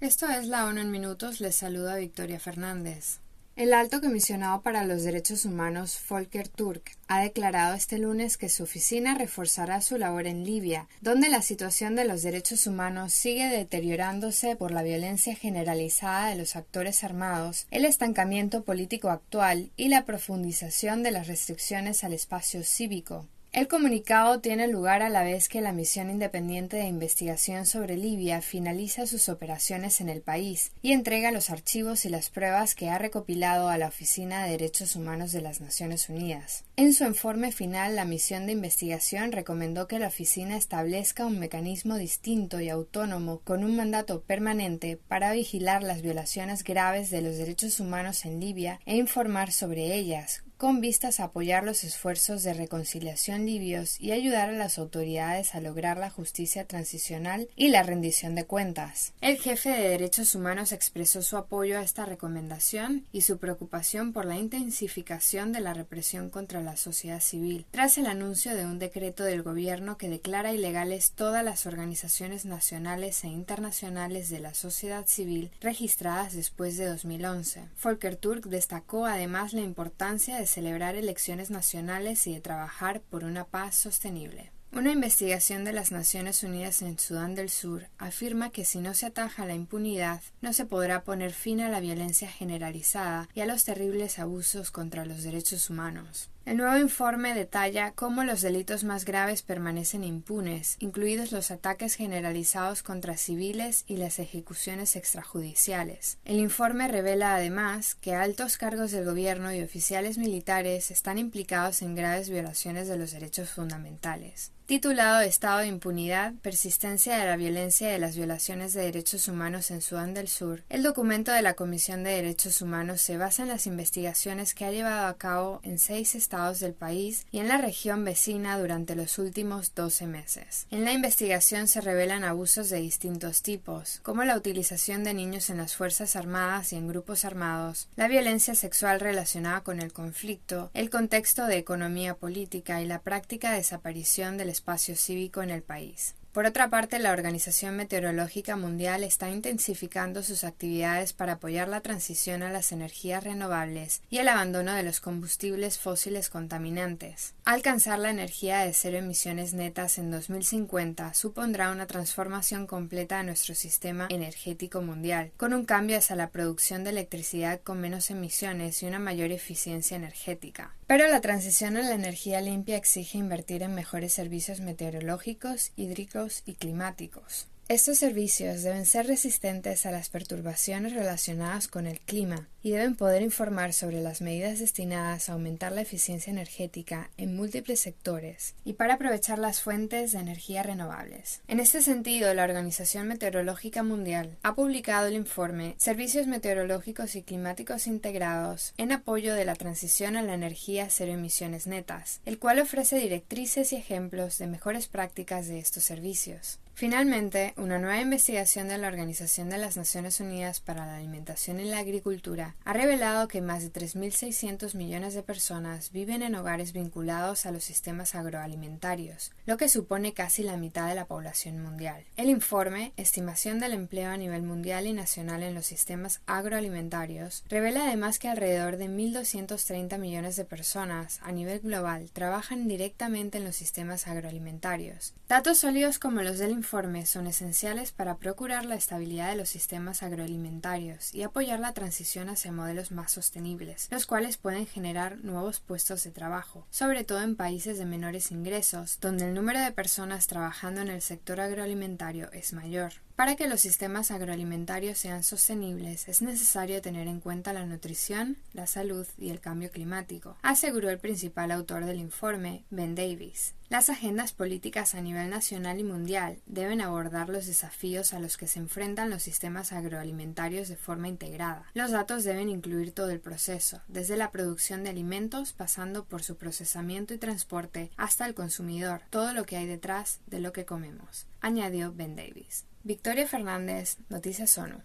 Esto es la ONU en minutos, les saluda Victoria Fernández. El alto comisionado para los derechos humanos, Volker Turk, ha declarado este lunes que su oficina reforzará su labor en Libia, donde la situación de los derechos humanos sigue deteriorándose por la violencia generalizada de los actores armados, el estancamiento político actual y la profundización de las restricciones al espacio cívico. El comunicado tiene lugar a la vez que la misión independiente de investigación sobre Libia finaliza sus operaciones en el país y entrega los archivos y las pruebas que ha recopilado a la Oficina de Derechos Humanos de las Naciones Unidas. En su informe final, la misión de investigación recomendó que la oficina establezca un mecanismo distinto y autónomo con un mandato permanente para vigilar las violaciones graves de los derechos humanos en Libia e informar sobre ellas, con vistas a apoyar los esfuerzos de reconciliación libios y ayudar a las autoridades a lograr la justicia transicional y la rendición de cuentas. El jefe de derechos humanos expresó su apoyo a esta recomendación y su preocupación por la intensificación de la represión contra la sociedad civil, tras el anuncio de un decreto del gobierno que declara ilegales todas las organizaciones nacionales e internacionales de la sociedad civil registradas después de 2011. Volker Turk destacó además la importancia de celebrar elecciones nacionales y de trabajar por una paz sostenible. Una investigación de las Naciones Unidas en Sudán del Sur afirma que si no se ataja la impunidad, no se podrá poner fin a la violencia generalizada y a los terribles abusos contra los derechos humanos. El nuevo informe detalla cómo los delitos más graves permanecen impunes, incluidos los ataques generalizados contra civiles y las ejecuciones extrajudiciales. El informe revela además que altos cargos del gobierno y oficiales militares están implicados en graves violaciones de los derechos fundamentales. Titulado Estado de impunidad, persistencia de la violencia y de las violaciones de derechos humanos en Sudán del Sur, el documento de la Comisión de Derechos Humanos se basa en las investigaciones que ha llevado a cabo en seis estados del país y en la región vecina durante los últimos 12 meses. En la investigación se revelan abusos de distintos tipos, como la utilización de niños en las Fuerzas Armadas y en grupos armados, la violencia sexual relacionada con el conflicto, el contexto de economía política y la práctica desaparición del espacio cívico en el país. Por otra parte, la Organización Meteorológica Mundial está intensificando sus actividades para apoyar la transición a las energías renovables y el abandono de los combustibles fósiles contaminantes. Alcanzar la energía de cero emisiones netas en 2050 supondrá una transformación completa de nuestro sistema energético mundial, con un cambio hacia la producción de electricidad con menos emisiones y una mayor eficiencia energética. Pero la transición a la energía limpia exige invertir en mejores servicios meteorológicos, hídricos y climáticos. Estos servicios deben ser resistentes a las perturbaciones relacionadas con el clima y deben poder informar sobre las medidas destinadas a aumentar la eficiencia energética en múltiples sectores y para aprovechar las fuentes de energía renovables. En este sentido, la Organización Meteorológica Mundial ha publicado el informe Servicios Meteorológicos y Climáticos Integrados en apoyo de la transición a la energía cero emisiones netas, el cual ofrece directrices y ejemplos de mejores prácticas de estos servicios. Finalmente, una nueva investigación de la Organización de las Naciones Unidas para la Alimentación y la Agricultura ha revelado que más de 3.600 millones de personas viven en hogares vinculados a los sistemas agroalimentarios, lo que supone casi la mitad de la población mundial. El informe, Estimación del empleo a nivel mundial y nacional en los sistemas agroalimentarios, revela además que alrededor de 1.230 millones de personas a nivel global trabajan directamente en los sistemas agroalimentarios. Datos sólidos como los del informe son esenciales para procurar la estabilidad de los sistemas agroalimentarios y apoyar la transición hacia modelos más sostenibles, los cuales pueden generar nuevos puestos de trabajo, sobre todo en países de menores ingresos, donde el número de personas trabajando en el sector agroalimentario es mayor. Para que los sistemas agroalimentarios sean sostenibles es necesario tener en cuenta la nutrición, la salud y el cambio climático, aseguró el principal autor del informe, Ben Davis. Las agendas políticas a nivel nacional y mundial deben abordar los desafíos a los que se enfrentan los sistemas agroalimentarios de forma integrada. Los datos deben incluir todo el proceso, desde la producción de alimentos pasando por su procesamiento y transporte hasta el consumidor, todo lo que hay detrás de lo que comemos, añadió Ben Davis. Victoria Fernández, Noticias ONU.